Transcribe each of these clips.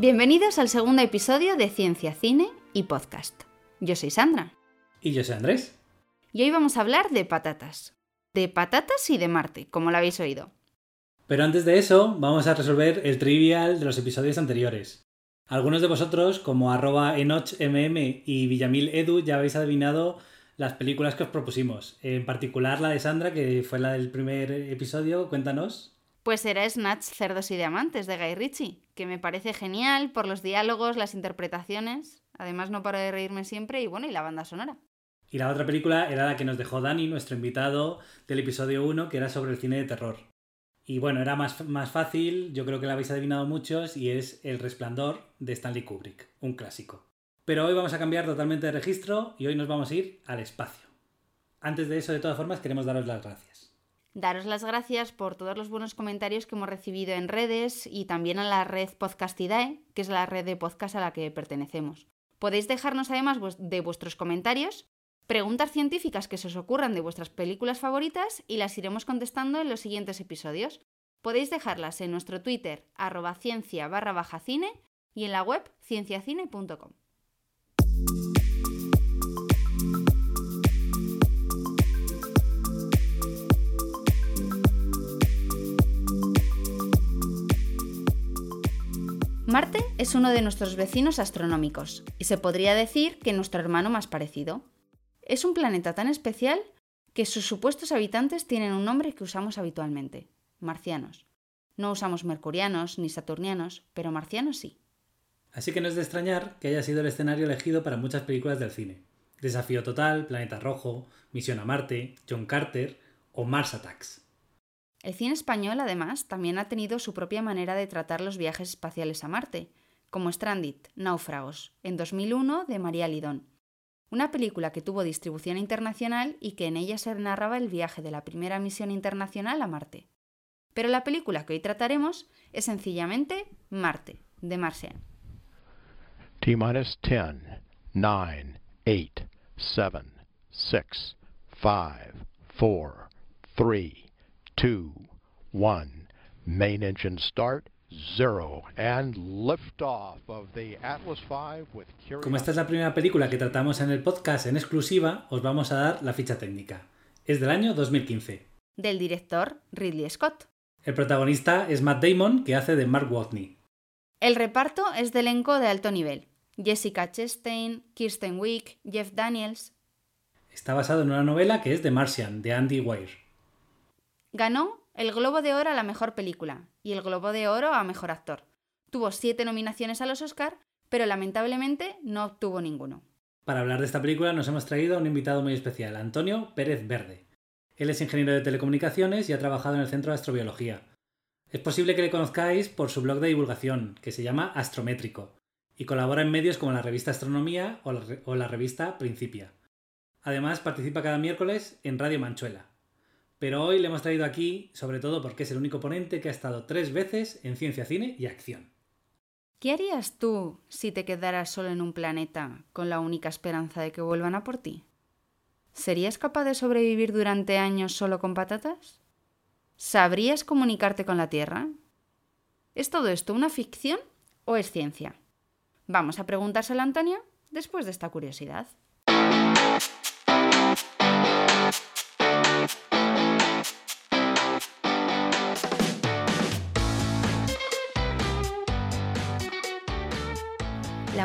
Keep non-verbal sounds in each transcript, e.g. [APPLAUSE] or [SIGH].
Bienvenidos al segundo episodio de Ciencia, Cine y Podcast. Yo soy Sandra. Y yo soy Andrés. Y hoy vamos a hablar de patatas. De patatas y de Marte, como lo habéis oído. Pero antes de eso, vamos a resolver el trivial de los episodios anteriores. Algunos de vosotros, como arroba enochmm y Villamil Edu, ya habéis adivinado las películas que os propusimos. En particular la de Sandra, que fue la del primer episodio. Cuéntanos. Pues era Snatch, Cerdos y Diamantes de Guy Ritchie, que me parece genial por los diálogos, las interpretaciones. Además, no paro de reírme siempre y bueno, y la banda sonora. Y la otra película era la que nos dejó Dani, nuestro invitado del episodio 1, que era sobre el cine de terror. Y bueno, era más, más fácil, yo creo que la habéis adivinado muchos, y es El Resplandor de Stanley Kubrick, un clásico. Pero hoy vamos a cambiar totalmente de registro y hoy nos vamos a ir al espacio. Antes de eso, de todas formas, queremos daros las gracias daros las gracias por todos los buenos comentarios que hemos recibido en redes y también a la red Podcastidae, que es la red de podcast a la que pertenecemos. Podéis dejarnos además de vuestros comentarios preguntas científicas que se os ocurran de vuestras películas favoritas y las iremos contestando en los siguientes episodios. Podéis dejarlas en nuestro Twitter, arroba ciencia barra baja cine y en la web cienciacine.com. Marte es uno de nuestros vecinos astronómicos y se podría decir que nuestro hermano más parecido. Es un planeta tan especial que sus supuestos habitantes tienen un nombre que usamos habitualmente, marcianos. No usamos mercurianos ni saturnianos, pero marcianos sí. Así que no es de extrañar que haya sido el escenario elegido para muchas películas del cine. Desafío Total, Planeta Rojo, Misión a Marte, John Carter o Mars Attacks. El cine español, además, también ha tenido su propia manera de tratar los viajes espaciales a Marte, como Stranded, Náufragos, en 2001 de María Lidón. Una película que tuvo distribución internacional y que en ella se narraba el viaje de la primera misión internacional a Marte. Pero la película que hoy trataremos es sencillamente Marte, de Martian. T-10, 9, 8, 7, 6, 5, 4, 3, Main engine start. Zero. And of the Atlas V Como esta es la primera película que tratamos en el podcast en exclusiva, os vamos a dar la ficha técnica. Es del año 2015. Del director Ridley Scott. El protagonista es Matt Damon, que hace de Mark Watney. El reparto es de elenco de alto nivel. Jessica Chastain, Kirsten Wiig, Jeff Daniels. Está basado en una novela que es The Martian, de Andy Weir. Ganó el Globo de Oro a la mejor película y el Globo de Oro a mejor actor. Tuvo siete nominaciones a los Oscar, pero lamentablemente no obtuvo ninguno. Para hablar de esta película nos hemos traído a un invitado muy especial, Antonio Pérez Verde. Él es ingeniero de telecomunicaciones y ha trabajado en el Centro de Astrobiología. Es posible que le conozcáis por su blog de divulgación, que se llama Astrométrico, y colabora en medios como la revista Astronomía o la, o la revista Principia. Además, participa cada miércoles en Radio Manchuela. Pero hoy le hemos traído aquí, sobre todo porque es el único ponente que ha estado tres veces en ciencia, cine y acción. ¿Qué harías tú si te quedaras solo en un planeta con la única esperanza de que vuelvan a por ti? ¿Serías capaz de sobrevivir durante años solo con patatas? ¿Sabrías comunicarte con la Tierra? ¿Es todo esto una ficción o es ciencia? Vamos a preguntárselo a Antonio después de esta curiosidad.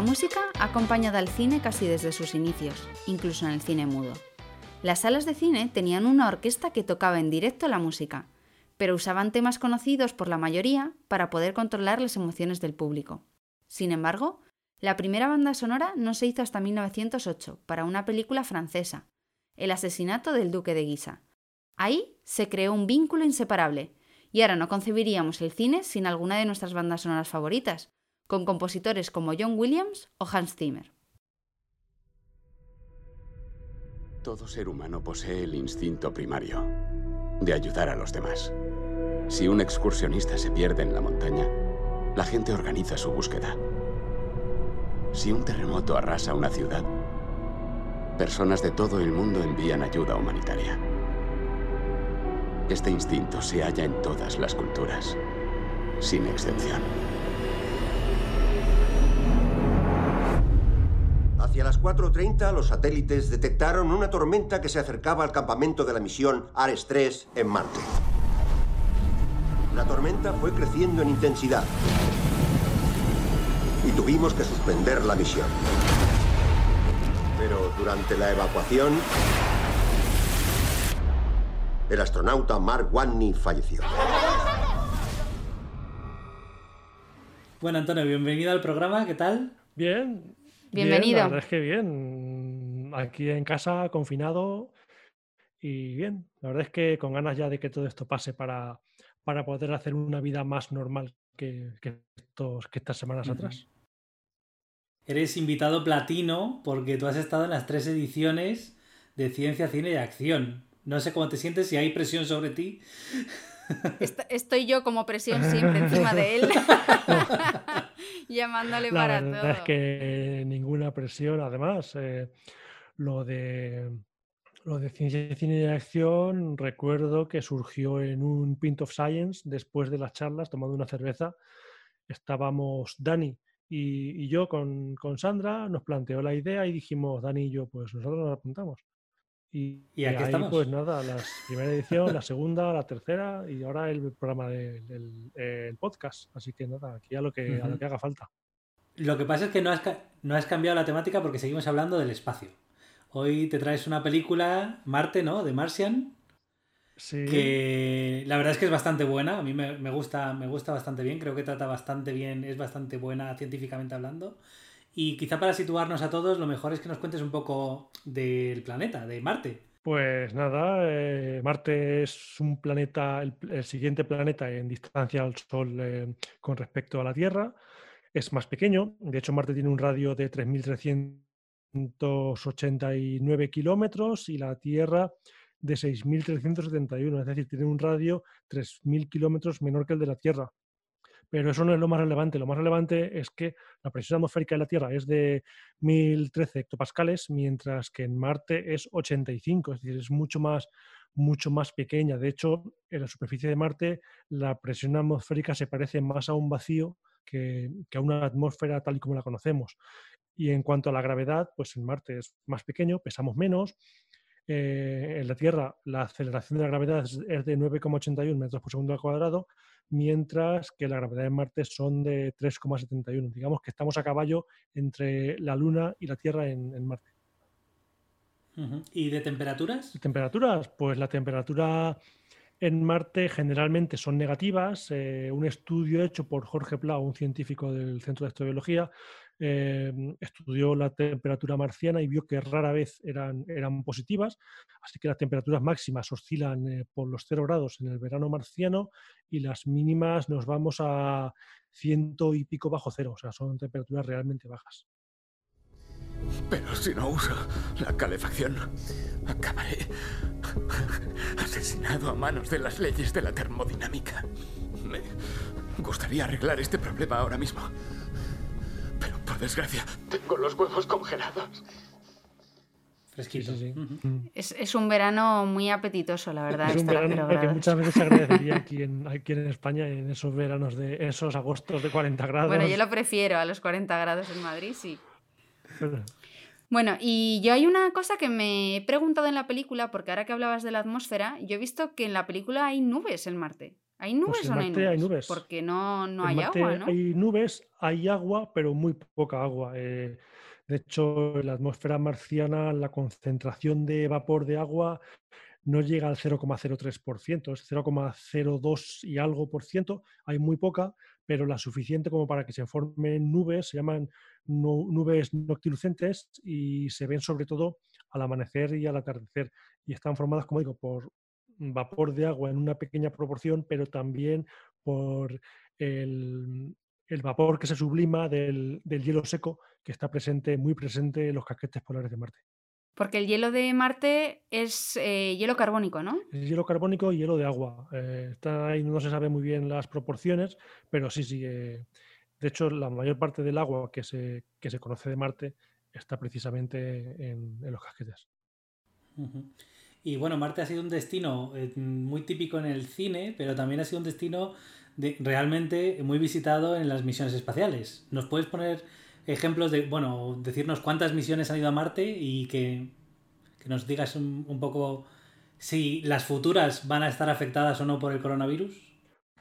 Música ha acompañado al cine casi desde sus inicios, incluso en el cine mudo. Las salas de cine tenían una orquesta que tocaba en directo la música, pero usaban temas conocidos por la mayoría para poder controlar las emociones del público. Sin embargo, la primera banda sonora no se hizo hasta 1908 para una película francesa, El asesinato del duque de Guisa. Ahí se creó un vínculo inseparable, y ahora no concebiríamos el cine sin alguna de nuestras bandas sonoras favoritas, con compositores como John Williams o Hans Zimmer. Todo ser humano posee el instinto primario de ayudar a los demás. Si un excursionista se pierde en la montaña, la gente organiza su búsqueda. Si un terremoto arrasa una ciudad, personas de todo el mundo envían ayuda humanitaria. Este instinto se halla en todas las culturas, sin excepción. Hacia las 4.30 los satélites detectaron una tormenta que se acercaba al campamento de la misión Ares 3 en Marte. La tormenta fue creciendo en intensidad y tuvimos que suspender la misión. Pero durante la evacuación, el astronauta Mark Watney falleció. Bueno, Antonio, bienvenido al programa, ¿qué tal? Bien. Bienvenido. Bien, la verdad es que bien. Aquí en casa, confinado y bien. La verdad es que con ganas ya de que todo esto pase para, para poder hacer una vida más normal que, que estos, que estas semanas atrás. Eres invitado platino porque tú has estado en las tres ediciones de Ciencia, Cine y Acción. No sé cómo te sientes, si hay presión sobre ti. Est- Estoy yo como presión siempre [LAUGHS] encima de él, [LAUGHS] [LAUGHS] llamándole La para verdad todo. es que ninguna presión. Además, eh, lo de lo de ciencia, cine y acción, recuerdo que surgió en un Pint of Science después de las charlas, tomando una cerveza. Estábamos Dani y, y yo con, con Sandra, nos planteó la idea y dijimos, Dani y yo, pues nosotros nos apuntamos. Y, Y aquí ahí, estamos. pues nada, la primera edición, la segunda, la tercera y ahora el programa del del- el podcast. Así que nada, aquí a lo que, a lo que haga falta. Lo que pasa es que no has, no has cambiado la temática porque seguimos hablando del espacio. Hoy te traes una película, Marte, ¿no? De Martian, Sí. que la verdad es que es bastante buena. A mí me, me gusta, me gusta bastante bien. Creo que trata bastante bien, es bastante buena científicamente hablando. Y quizá para situarnos a todos, lo mejor es que nos cuentes un poco del planeta, de Marte. Pues nada, eh, Marte es un planeta, el, siguiente planeta en distancia al Sol eh, con respecto a la Tierra. Es más pequeño, de hecho Marte tiene un radio de 3.389 kilómetros y la Tierra de 6.371, es decir, tiene un radio 3.000 kilómetros menor que el de la Tierra. Pero eso no es lo más relevante. Lo más relevante es que la presión atmosférica de la Tierra es de 1013 hectopascales, mientras que en Marte es 85, es decir, es mucho más, mucho más pequeña. De hecho, en la superficie de Marte la presión atmosférica se parece más a un vacío que, que a una atmósfera tal y como la conocemos. Y en cuanto a la gravedad, pues en Marte es más pequeño, pesamos menos. Eh, en la Tierra la aceleración de la gravedad es, de 9,81 metros por segundo al cuadrado, mientras que la gravedad en Marte son de 3,71. Digamos que estamos a caballo entre la Luna y la Tierra en, en Marte. ¿Y de temperaturas? Temperaturas, pues la temperatura en Marte generalmente son negativas. Eh, un estudio hecho por Jorge Plau, un científico del Centro de Astrobiología, eh, estudió la temperatura marciana y vio que rara vez eran, eran positivas. Así que las temperaturas máximas oscilan eh, por los 0 grados en el verano marciano y las mínimas nos vamos a ciento y pico bajo cero. O sea, son temperaturas realmente bajas. Pero si no uso la calefacción, acabaré asesinado a manos de las leyes de la termodinámica. Me gustaría arreglar este problema ahora mismo. Pero por desgracia, tengo los huevos congelados. Fresquito. Sí, sí, sí. Es, es un verano muy apetitoso, la verdad. Es un verano que muchas veces se agradecería [LAUGHS] aquí en, aquí en España, en esos veranos de esos agostos de 40 grados. Bueno, yo lo prefiero a los 40 grados en Madrid, sí. Bueno, y yo hay una cosa que me he preguntado en la película, porque ahora que hablabas de la atmósfera, yo he visto que en la película hay nubes en Marte. ¿Hay nubes Pues o no hay nubes? hay nubes. Porque no, no hay Marte agua, ¿no? hay nubes, hay agua, pero muy poca agua. Eh, de hecho, en la atmósfera marciana la concentración de vapor de agua no llega al 0,03%, es 0,02 y algo por ciento. Hay muy poca, pero la suficiente como para que se formen nubes, se llaman nu- nubes noctilucentes y se ven sobre todo al amanecer y al atardecer. Y están formadas, como digo, por vapor de agua en una pequeña proporción, pero también por el, el vapor que se sublima del, del hielo seco que está presente, muy presente en los casquetes polares de Marte. Porque el hielo de Marte es eh, hielo carbónico, ¿no? Es hielo carbónico y hielo de agua. Eh, está ahí, no se sabe muy bien las proporciones, pero sí, sí. eh, de hecho, la mayor parte del agua que se, que se conoce de Marte está precisamente en, en los casquetes. Y bueno, Marte ha sido un destino eh, muy típico en el cine, pero también ha sido un destino de- realmente muy visitado en las misiones espaciales. ¿Nos puedes poner ejemplos de, bueno, decirnos cuántas misiones han ido a Marte y que, que nos digas un, un poco si las futuras van a estar afectadas o no por el coronavirus?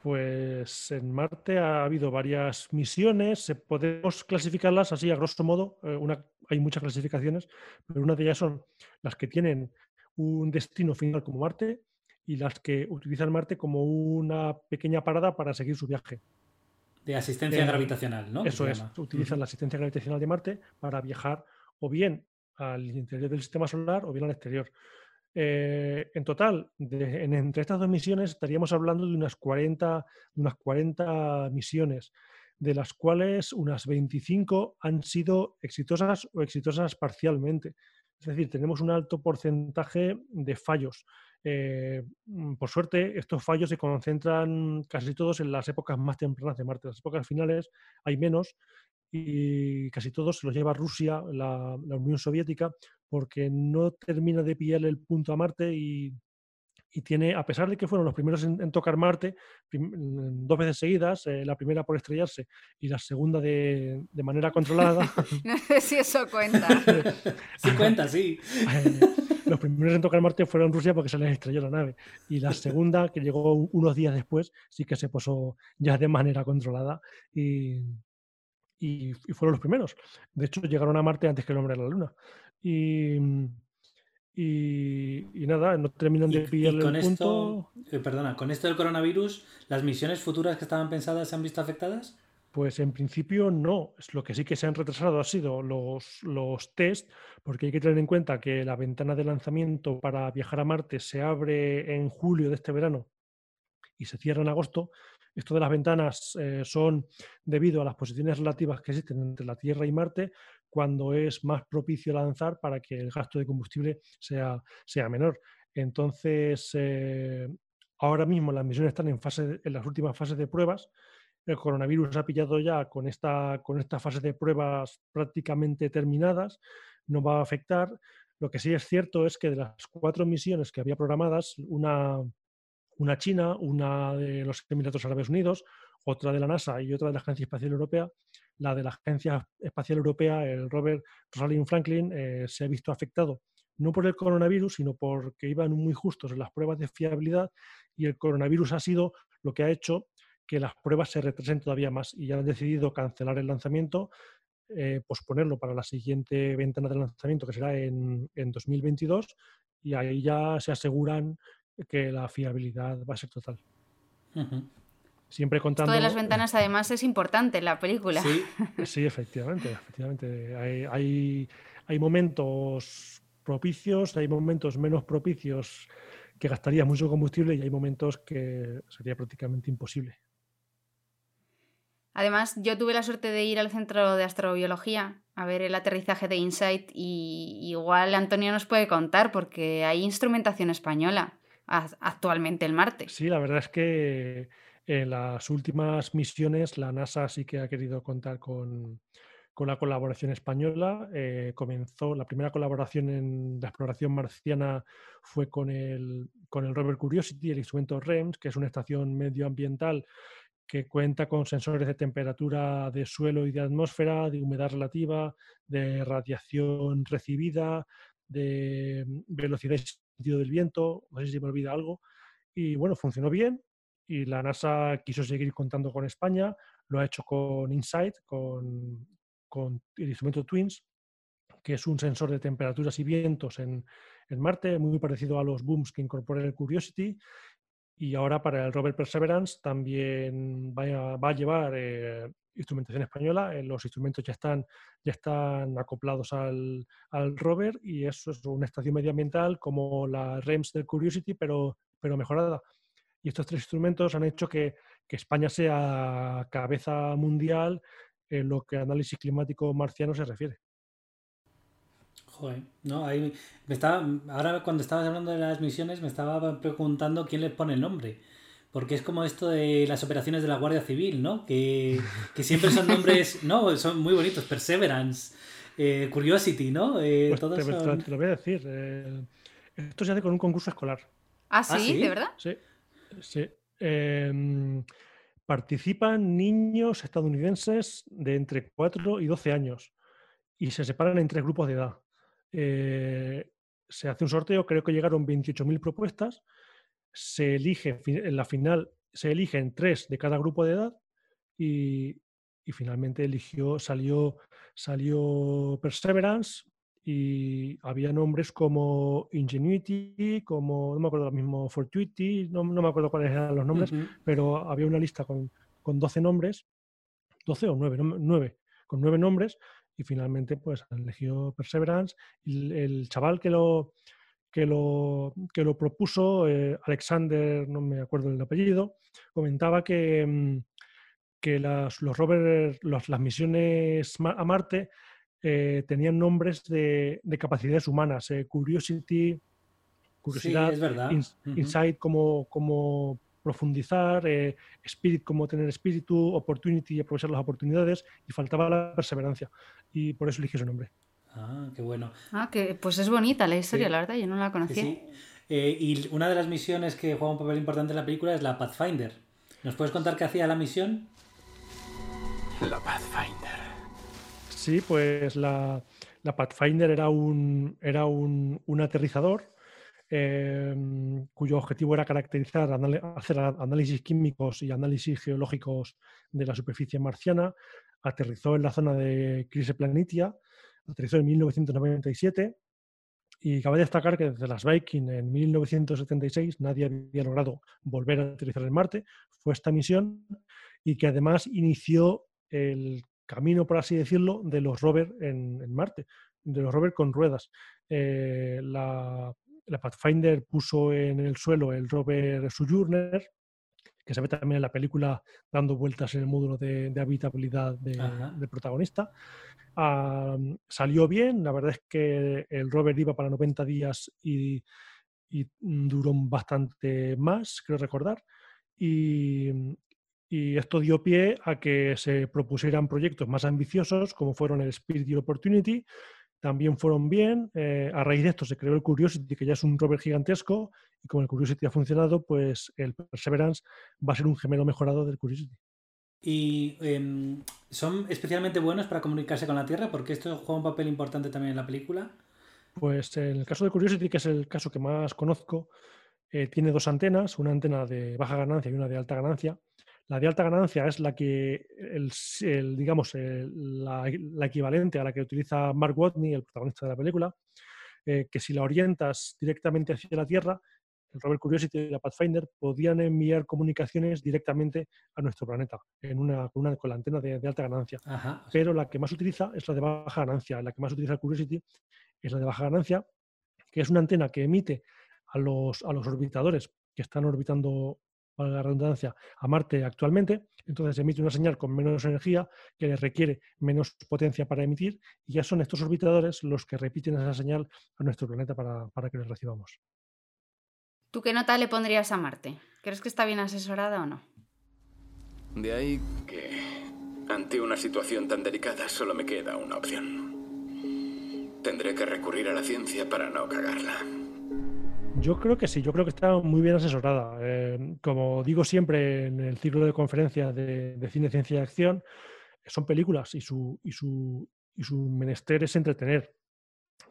Pues en Marte ha habido varias misiones, podemos clasificarlas así a grosso modo, eh, una, hay muchas clasificaciones, pero una de ellas son las que tienen un destino final como Marte y las que utilizan Marte como una pequeña parada para seguir su viaje. De asistencia Eh, gravitacional, ¿no? Eso es, utilizan la asistencia gravitacional de Marte para viajar o bien al interior del sistema solar o bien al exterior. Eh, en total, de- en- entre estas dos misiones estaríamos hablando de unas 40, de unas 40 misiones, de las cuales unas 25 han sido exitosas o exitosas parcialmente. Es decir, tenemos un alto porcentaje de fallos. Eh, mm, por suerte, estos fallos se concentran casi todos en las épocas más tempranas de Marte. Las épocas finales hay menos y casi todos se los lleva Rusia, la Unión Soviética, porque no termina de pillar el punto a Marte y, y tiene, a pesar de que fueron los primeros en, en tocar Marte, prim- mm, dos veces seguidas, eh, la primera por estrellarse y la segunda de, de manera controlada, [LAUGHS] No sé si eso cuenta. [LAUGHS] sí cuenta, sí. eh, [LAUGHS] los primeros en tocar Marte fueron Rusia porque se les estrelló la nave. Y la segunda, que llegó unos días después, sí que se posó ya de manera controlada y, y- y fueron los primeros. De hecho, llegaron a Marte antes que el hombre a la Luna. Y, y- y nada, no terminan de con el esto, punto. eh, perdona, con esto del coronavirus, ¿las misiones futuras que estaban pensadas se han visto afectadas? Pues en principio no. Es Lo que sí que se han retrasado ha sido los, los test, porque hay que tener en cuenta que la ventana de lanzamiento para viajar a Marte se abre en julio de este verano y se cierra en agosto. Esto de las ventanas eh, son debido a las posiciones relativas que existen entre la Tierra y Marte, cuando es más propicio lanzar para que el gasto de combustible sea, sea menor. Entonces, eh, ahora mismo las misiones están en, fase, en las últimas fases de pruebas. El coronavirus ha pillado ya con esta, con esta fase de pruebas prácticamente terminadas, no va a afectar. Lo que sí es cierto es que de las cuatro misiones que había programadas, una, una China, una de los Emiratos Árabes Unidos, otra de la NASA y otra de la Agencia Espacial Europea. La de la Agencia Espacial Europea, el Robert Rosalind Franklin, eh, se ha visto afectado no por el coronavirus, sino porque iban muy justos en las pruebas de fiabilidad y el coronavirus ha sido lo que ha hecho que las pruebas se retrasen todavía más y ya han decidido cancelar el lanzamiento, eh, posponerlo para la siguiente ventana de lanzamiento que será en, en 2022 y ahí ya se aseguran que la fiabilidad va a ser total. Ujú. Siempre contando. Esto de las ventanas, además, es importante en la película. Sí, [LAUGHS] Sí, efectivamente, efectivamente. Hay, hay, hay momentos propicios, hay momentos menos propicios que gastaría mucho combustible y hay momentos que sería prácticamente imposible. Además, yo tuve la suerte de ir al centro de astrobiología a ver el aterrizaje de InSight y igual Antonio nos puede contar porque hay instrumentación española actualmente en Marte. Sí, la verdad es que en las últimas misiones la NASA sí que ha querido contar con, con la colaboración española. Eh, comenzó la primera colaboración en la exploración marciana fue con el, con el rover Curiosity, el instrumento REMS, que es una estación medioambiental que cuenta con sensores de temperatura de suelo y de atmósfera, de humedad relativa, de radiación recibida, de mm, velocidad y sentido del viento, no sé si me olvida algo. Y bueno, funcionó bien y la NASA quiso seguir contando con España, lo ha hecho con InSight, con, el instrumento TWINS, que es un sensor de temperaturas y vientos en, Marte, muy parecido a los booms que incorpora el Curiosity. Y ahora para el rover Perseverance también va a, va a llevar eh, instrumentación española. Eh, los instrumentos ya están, ya están acoplados al, al, rover y eso es una estación medioambiental como la REMS del Curiosity, pero, pero mejorada. Y estos tres instrumentos han hecho que, que España sea cabeza mundial en lo que análisis climático marciano se refiere. Joder, no, ahí me estaba, ahora cuando estabas hablando de las misiones me estaba preguntando quién les pone el nombre. Porque es como esto de las operaciones de la Guardia Civil, ¿no? Que, que siempre son nombres, [LAUGHS] no, son muy bonitos. Perseverance, eh, Curiosity, ¿no? Eh, Pues todos te, son- te lo voy a decir. eh, esto se hace con un concurso escolar. ¿Ah, sí? sí? ¿De verdad? Sí, sí. Em, participan niños estadounidenses de entre 4 y 12 años y se separan en tres grupos de edad. Eh, se hace un sorteo, creo que llegaron 28.000 propuestas. Se elige, en la final se eligen tres de cada grupo de edad y, y finalmente eligió, salió, salió Perseverance y había nombres como Ingenuity, como, no me acuerdo ahora mismo, Fortuity, no, no me acuerdo cuáles eran los nombres, Ujú. pero había una lista con, con 12 nombres, 12 o 9, 9, con 9 nombres, y finalmente pues eligió Perseverance. El, el chaval que lo, que lo, que lo propuso, eh, Alexander, no me acuerdo el apellido, comentaba que, mm, que las, los rovers, las misiones a Marte eh, tenían nombres de, de capacidades humanas, eh, Curiosity, curiosidad, Sí, es verdad. ins- Ujú. Insight como, como profundizar, eh, Spirit como tener espíritu, Opportunity aprovechar las oportunidades y faltaba la perseverancia. Y por eso elegí su nombre. Ah, qué bueno. Ah, que pues es bonita la historia, Sí. la verdad, yo no la Sí, conocía. sí. Eh, y una de las misiones que juega un papel importante en la película es la Pathfinder. ¿Nos puedes contar qué hacía la misión? La Pathfinder. Sí, pues la, Pathfinder era un, era un, un aterrizador eh, cuyo objetivo era caracterizar, hacer análisis químicos y análisis geológicos de la superficie marciana. Aterrizó en la zona de Crise Planitia, aterrizó en 1997 y cabe destacar que desde las Viking en 1976 nadie había logrado volver a aterrizar en Marte. Fue esta misión y que además inició el camino, por así decirlo, de los rovers en, en Marte, de los rovers con ruedas. Eh, la, la Pathfinder puso en el suelo el rover Sojourner, que se ve también en la película dando vueltas en el módulo de, de habitabilidad de- del protagonista. Ah, salió bien, la verdad es que el rover iba para 90 días y, y duró bastante más, creo recordar. Y, y esto dio pie a que se propusieran proyectos más ambiciosos, como fueron el Spirit y el Opportunity. También fueron bien. eh, a raíz de esto se creó el Curiosity, que ya es un rover gigantesco. Y como el Curiosity ha funcionado, pues el Perseverance va a ser un gemelo mejorado del Curiosity. Y em, son especialmente buenos para comunicarse con la Tierra, porque esto juega un papel importante también en la película. Pues en el caso de Curiosity, que es el caso que más conozco, eh, tiene dos antenas, una antena de baja ganancia y una de alta ganancia. La de alta ganancia es la que, el, el, digamos, el- la, la equivalente a la que utiliza Mark Watney, el protagonista de la película, eh, que si la orientas directamente hacia la Tierra, el rover Curiosity y la Pathfinder podían enviar comunicaciones directamente a nuestro planeta en una, con, una, con la antena de, de alta ganancia Ajá. pero la que más utiliza es la de baja ganancia. La que más utiliza el Curiosity es la de baja ganancia, que es una antena que emite a los, a los orbitadores que están orbitando, para la redundancia, a Marte actualmente. Entonces emite una señal con menos energía que le requiere menos potencia para emitir y ya son estos orbitadores los que repiten esa señal a nuestro planeta para, para que les recibamos. ¿Tú qué nota le pondrías a Marte? ¿Crees que está bien asesorada o no? De ahí que, ante una situación tan delicada, solo me queda una opción. Tendré que recurrir a la ciencia para no cagarla. Yo creo que sí, yo creo que está muy bien asesorada. Eh, como digo siempre en el ciclo de conferencias de, de cine, ciencia y acción, son películas y su, y, su, y su menester es entretener,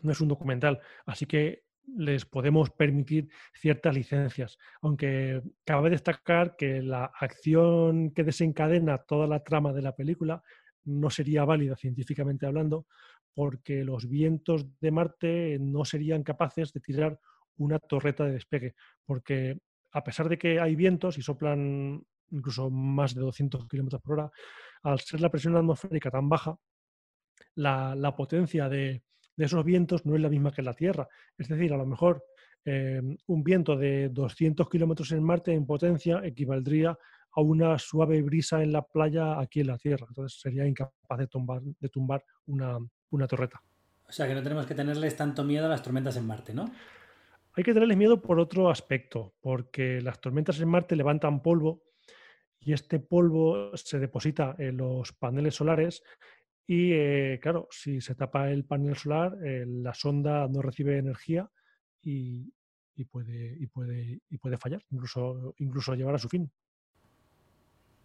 no es un documental. Así que les podemos permitir ciertas licencias. Aunque cabe destacar que la acción que desencadena toda la trama de la película no sería válida científicamente hablando, porque los vientos de Marte no serían capaces de tirar una torreta de despegue, porque a pesar de que hay vientos y soplan incluso más de 200 kilómetros por hora, al ser la presión atmosférica tan baja, la, potencia de, esos vientos no es la misma que en la Tierra. Es decir, a lo mejor eh, un viento de 200 kilómetros en Marte en potencia equivaldría a una suave brisa en la playa aquí en la Tierra. Entonces sería incapaz de tumbar, de tumbar una, una torreta. O sea que no tenemos que tenerles tanto miedo a las tormentas en Marte, ¿no? Hay que tenerles miedo por otro aspecto, porque las tormentas en Marte levantan polvo y este polvo se deposita en los paneles solares y, eh, claro, si se tapa el panel solar, eh, la sonda no recibe energía y, puede, y, puede, y puede fallar, incluso, incluso llevar a su fin.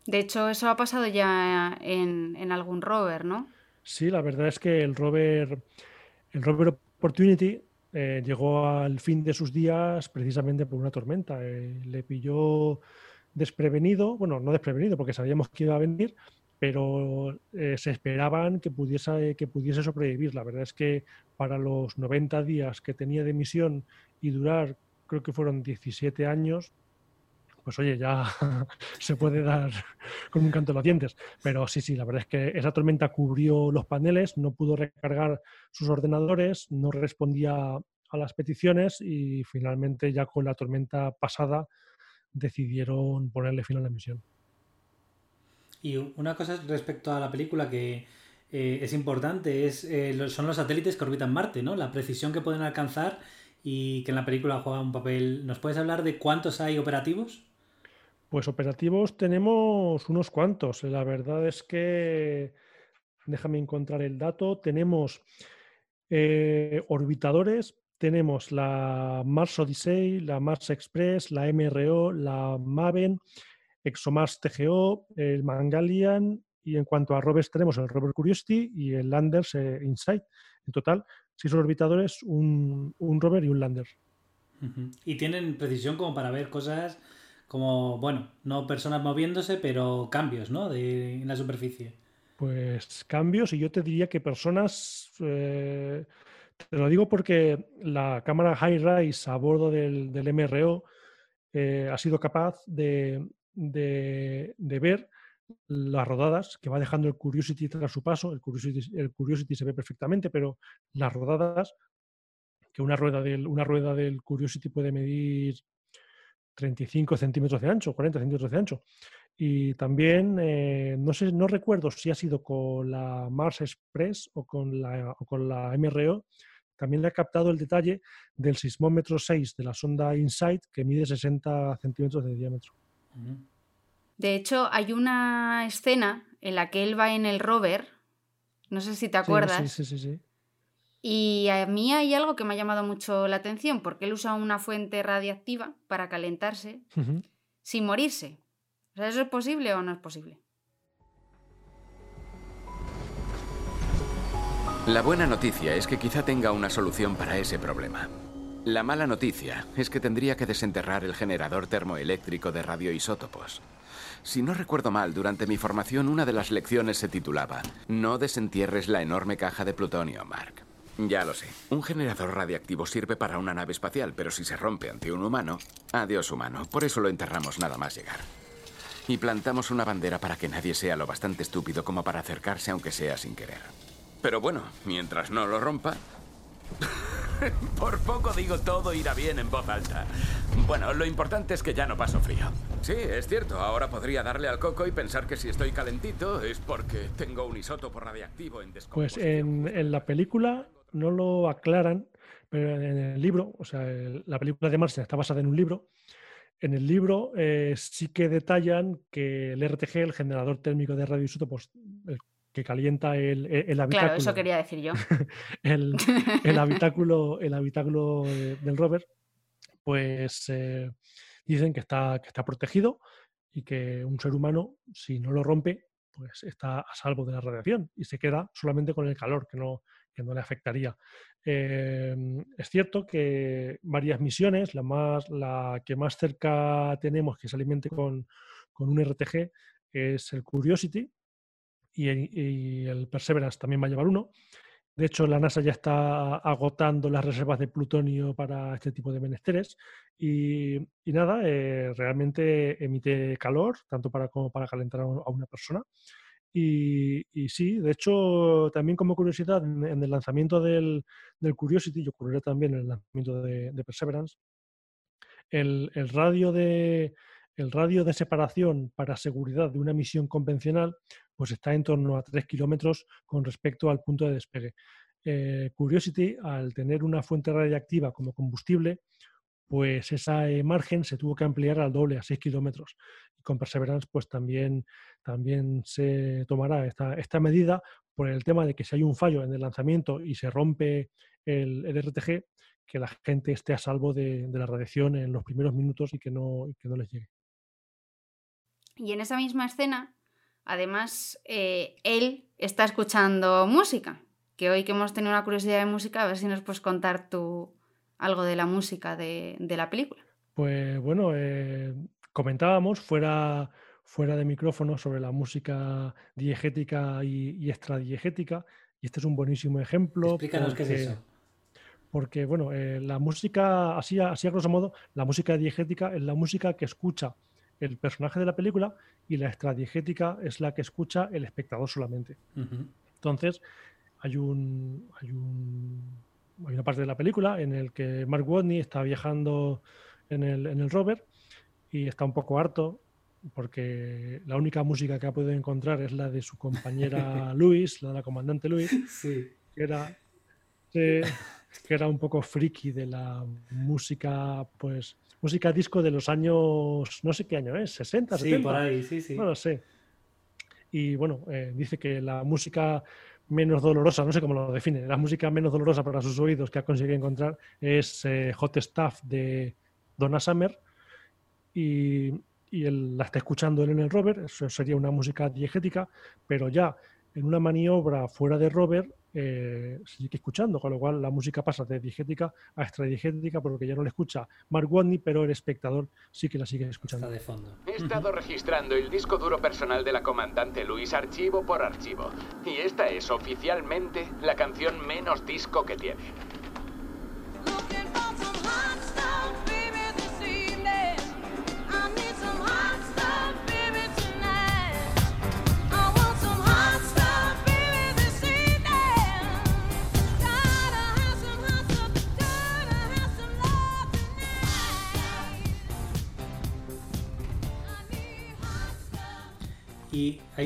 De hecho, eso ha pasado ya en, en algún rover, ¿no? Sí, la verdad es que el rover, el rover Opportunity eh, llegó al fin de sus días precisamente por una tormenta. Eh, le pilló desprevenido, bueno, no desprevenido porque sabíamos que iba a venir, pero eh, se esperaban que pudiese, que pudiese sobrevivir. La verdad es que para los 90 días que tenía de misión y durar, creo que fueron 17 años, pues oye, ya [LAUGHS] se puede dar [LAUGHS] con un canto de los dientes. Pero sí, sí, la verdad es que esa tormenta cubrió los paneles, no pudo recargar sus ordenadores, no respondía a las peticiones y finalmente ya con la tormenta pasada decidieron ponerle fin a la misión. Y una cosa respecto a la película que eh, es importante es eh, son los satélites que orbitan Marte, ¿no? La precisión que pueden alcanzar y que en la película juega un papel. ¿Nos puedes hablar de cuántos hay operativos? Pues operativos tenemos unos cuantos. La verdad es que, déjame encontrar el dato, tenemos eh, orbitadores, tenemos la Mars Odyssey, la Mars Express, la MRO, la Maven, ExoMars TGO, el Mangalian y en cuanto a rovers tenemos el rover Curiosity y el Landers eh, Insight. En total, seis orbitadores, un, rover y un lander. Y tienen precisión como para ver cosas como, bueno, no personas moviéndose, pero cambios, ¿no? De, en la superficie. Pues cambios, y yo te diría que personas. Eh, te lo digo porque la cámara High Rise a bordo del, MRO eh, ha sido capaz de, de, ver las rodadas que va dejando el Curiosity tras su paso. El Curiosity, el Curiosity se ve perfectamente, pero las rodadas, que una rueda del, una rueda del Curiosity puede medir 35 centímetros de ancho, 40 centímetros de ancho. Y también, eh, no sé, no recuerdo si ha sido con la Mars Express o con la, con la MRO, también le ha captado el detalle del sismómetro 6 de la sonda InSight, que mide 60 centímetros de diámetro. De hecho, hay una escena en la que él va en el rover, no sé si te acuerdas. sí, sí, sí. Y a mí hay algo que me ha llamado mucho la atención, porque él usa una fuente radiactiva para calentarse sin morirse. ¿eso es posible o no es posible? La buena noticia es que quizá tenga una solución para ese problema. La mala noticia es que tendría que desenterrar el generador termoeléctrico de radioisótopos. Si no recuerdo mal, durante mi formación una de las lecciones se titulaba No desentierres la enorme caja de plutonio, Mark. Ya lo sé. Un generador radiactivo sirve para una nave espacial, pero si se rompe ante un humano, adiós humano. Por eso lo enterramos nada más llegar. Y plantamos una bandera para que nadie sea lo bastante estúpido como para acercarse aunque sea sin querer. Pero bueno, mientras no lo rompa... [LAUGHS] Por poco digo todo irá bien en voz alta. Bueno, lo importante es que ya no paso frío. Sí, es cierto. Ahora podría darle al coco y pensar que si estoy calentito es porque tengo un isótopo radiactivo en descomposición. Pues en, en la película no lo aclaran, pero en el libro, o sea, la película de Marcia está basada en un libro. En el libro eh, sí que detallan que el RTG, el generador térmico de radioisótopos, el que calienta el, el, habitáculo. Claro, eso quería decir yo. [LAUGHS] el, habitáculo, el habitáculo del rover, pues eh, dicen que está, que está protegido y que un ser humano, si no lo rompe, pues está a salvo de la radiación y se queda solamente con el calor, que no, que no le afectaría. Em, es cierto que varias misiones, la, más, la que más cerca tenemos que se alimente con, con un RTG es el Curiosity y el Perseverance también va a llevar uno. De hecho, la NASA ya está agotando las reservas de plutonio para este tipo de menesteres y, nada, eh, realmente emite calor, tanto para como para calentar a una persona. Y, sí, de hecho, también como curiosidad, en, el lanzamiento del, Curiosity, y ocurrirá también en el lanzamiento de, Perseverance, el, radio de, el radio de separación para seguridad de una misión convencional pues está en torno a 3 kilómetros con respecto al punto de despegue. Eh, Curiosity, al tener una fuente radiactiva como combustible, pues esa eh, margen se tuvo que ampliar al doble, a 6 kilómetros. Con Perseverance, pues también, también se tomará esta, esta medida por el tema de que si hay un fallo en el lanzamiento y se rompe el, RTG, que la gente esté a salvo de, la radiación en los primeros minutos y que no, que no les llegue. Y en esa misma escena Además, eh, él está escuchando música, que hoy que hemos tenido una curiosidad de música, a ver si nos puedes contar tú algo de la música de, la película. Pues bueno, eh, comentábamos fuera, fuera de micrófono sobre la música diegética y, extradiegética, y este es un buenísimo ejemplo. Explícanos qué es eso. Porque, bueno, eh, la música, así, así a grosso modo, la música diegética es la música que escucha el personaje de la película y la extradiegética es la que escucha el espectador solamente. Entonces, hay un, hay un hay una parte de la película en el que Mark Watney está viajando en el, en el rover y está un poco harto porque la única música que ha podido encontrar es la de su compañera [LAUGHS] Luis, la de la comandante Luis, sí. que era que era un poco friki de la música, pues música disco de los años, no sé qué año es, 60, sí, por ahí, sí, sí. No lo sé. Y bueno, eh, dice que la música menos dolorosa, no sé cómo lo define, la música menos dolorosa para sus oídos que ha conseguido encontrar es eh, Hot Stuff de Donna Summer y, y él la está escuchando él en el rover, eso sería una música diegética, pero ya en una maniobra fuera de rover eh, sigue escuchando, con lo cual la música pasa de digética a extradigética, por lo que ya no le escucha Mark Watney, pero el espectador sí que la sigue escuchando. de fondo. He estado registrando el disco duro personal de la comandante Luis archivo por archivo, y esta es oficialmente la canción menos disco que tiene.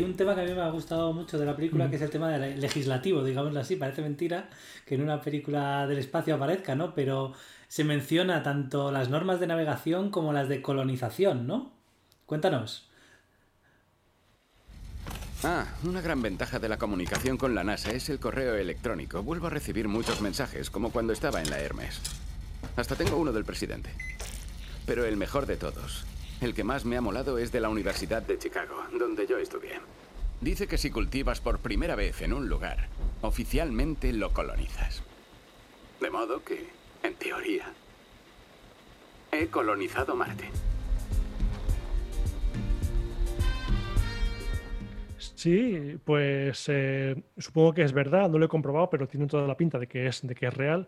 Hay un tema que a mí me ha gustado mucho de la película, que es el tema del legislativo, digámoslo así. Parece mentira que en una película del espacio aparezca, ¿no? Pero se menciona tanto las normas de navegación como las de colonización, ¿no? Cuéntanos. Ah, una gran ventaja de la comunicación con la NASA es el correo electrónico. Vuelvo a recibir muchos mensajes, como cuando estaba en la Hermes. Hasta tengo uno del presidente. Pero el mejor de todos el que más me ha molado es de la Universidad de Chicago, donde yo estudié. Dice que si cultivas por primera vez en un lugar, oficialmente lo colonizas. De modo que, en teoría, he colonizado Marte. Sí, pues eh, supongo que es verdad, no lo he comprobado, pero tiene toda la pinta de que es, de que es real,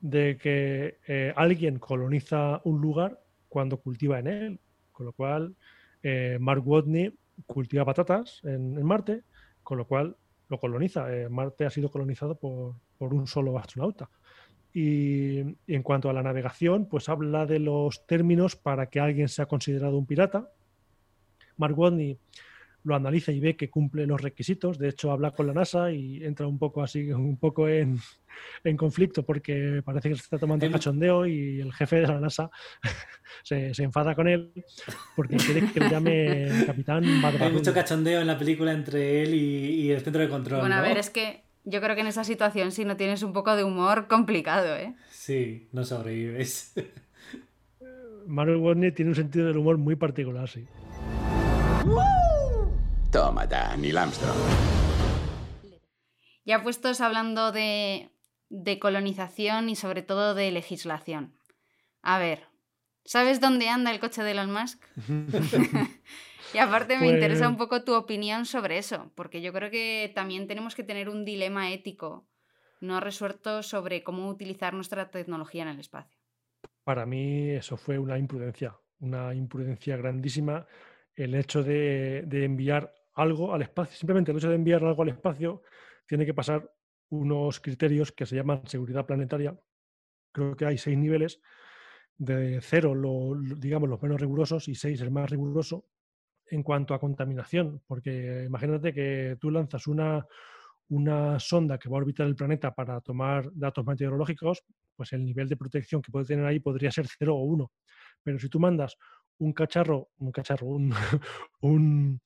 de que eh, alguien coloniza un lugar cuando cultiva en él. Con lo cual, eh, Mark Watney cultiva patatas en, Marte, con lo cual lo coloniza. Eh, Marte ha sido colonizado por, un solo astronauta. Y, en cuanto a la navegación, pues habla de los términos para que alguien sea considerado un pirata. Mark Watney lo analiza y ve que cumple los requisitos. De hecho, habla con la NASA y entra un poco así, un poco en, conflicto porque parece que se está tomando el cachondeo y el jefe de la NASA [LAUGHS] se, enfada con él porque quiere que le llame capitán [LAUGHS] Hay mucho cachondeo en la película entre él y, el centro de control. Bueno, a ver, es que yo creo que en esa situación si no tienes un poco de humor complicado, ¿eh? Sí, no sobrevives. [LAUGHS] Mario Warner tiene un sentido del humor muy particular, sí. Toma, Neil Armstrong. Ya puestos hablando de, de colonización y sobre todo de legislación. A ver, ¿sabes dónde anda el coche de Elon Musk? [LAUGHS] [LAUGHS] y aparte me interesa un Pues- poco tu opinión sobre eso, porque yo creo que también tenemos que tener un dilema ético no resuelto sobre cómo utilizar nuestra tecnología en el espacio. Para mí eso fue una imprudencia, una imprudencia grandísima el hecho de, de enviar algo al espacio. Simplemente el hecho de enviar algo al espacio tiene que pasar unos criterios que se llaman seguridad planetaria. Creo que hay seis niveles, de cero, lo- digamos, los menos rigurosos y seis el más riguroso en cuanto a contaminación, porque imagínate que tú lanzas una, una sonda que va a orbitar el planeta para tomar datos meteorológicos, pues el nivel de protección que puede tener ahí podría ser 0 o 1. Pero si tú mandas un cacharro, un cacharro, un, [LAUGHS]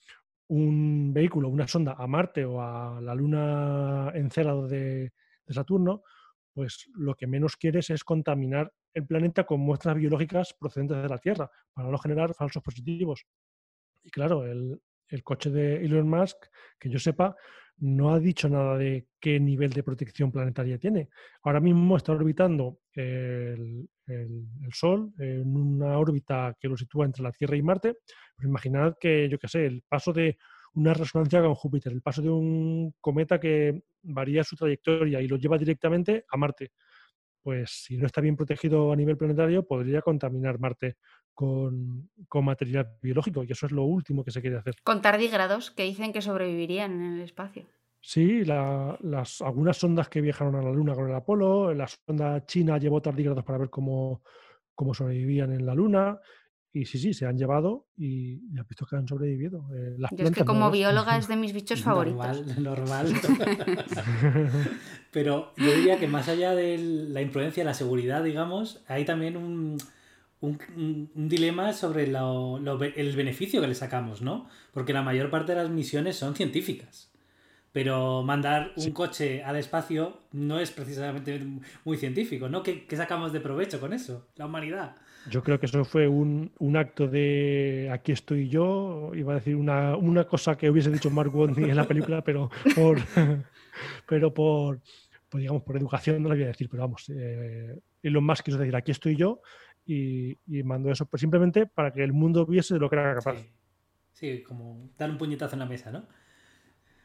un vehículo, una sonda a Marte o a la luna Encélado de, Saturno, pues lo que menos quieres es contaminar el planeta con muestras biológicas procedentes de la Tierra para no generar falsos positivos. Y claro, el coche de Elon Musk, que yo sepa, no ha dicho nada de qué nivel de protección planetaria tiene. Ahora mismo está orbitando el, Sol en una órbita que lo sitúa entre la Tierra y Marte. Pero imaginad que, yo qué sé, el paso de una resonancia con Júpiter, el paso de un cometa que varía su trayectoria y lo lleva directamente a Marte. Pues si no está bien protegido a nivel planetario, podría contaminar Marte con, con material biológico y eso es lo último que se quiere hacer. Con tardígrados que dicen que sobrevivirían en el espacio. Sí, la- las, algunas sondas que viajaron a la Luna con el Apolo, la sonda china llevó tardígrados para ver cómo, cómo sobrevivían en la Luna. Y sí, sí, se han llevado y, y has visto que han sobrevivido. Eh, las Yo es que como [LAUGHS] bióloga es de mis bichos [LAUGHS] favoritos. Normal, normal. [LAUGHS] Pero yo diría que más allá de la imprudencia, la seguridad, digamos, hay también un, un, dilema sobre lo- el beneficio que le sacamos, ¿no? Porque la mayor parte de las misiones son científicas. Pero mandar un coche al espacio no es precisamente muy científico, ¿no? ¿Qué, qué sacamos de provecho con eso? La humanidad. Yo creo que eso fue un, un acto de aquí estoy yo, iba a decir una, una cosa que hubiese dicho Mark Watney en la película, pero por, [LAUGHS] pero por, por, digamos, por educación no lo voy a decir, pero vamos, eh, Elon Musk quiso decir aquí estoy yo y, y mandó eso pues simplemente para que el mundo viese de lo que era capaz. Sí. Sí, como dar un puñetazo en la mesa, ¿no?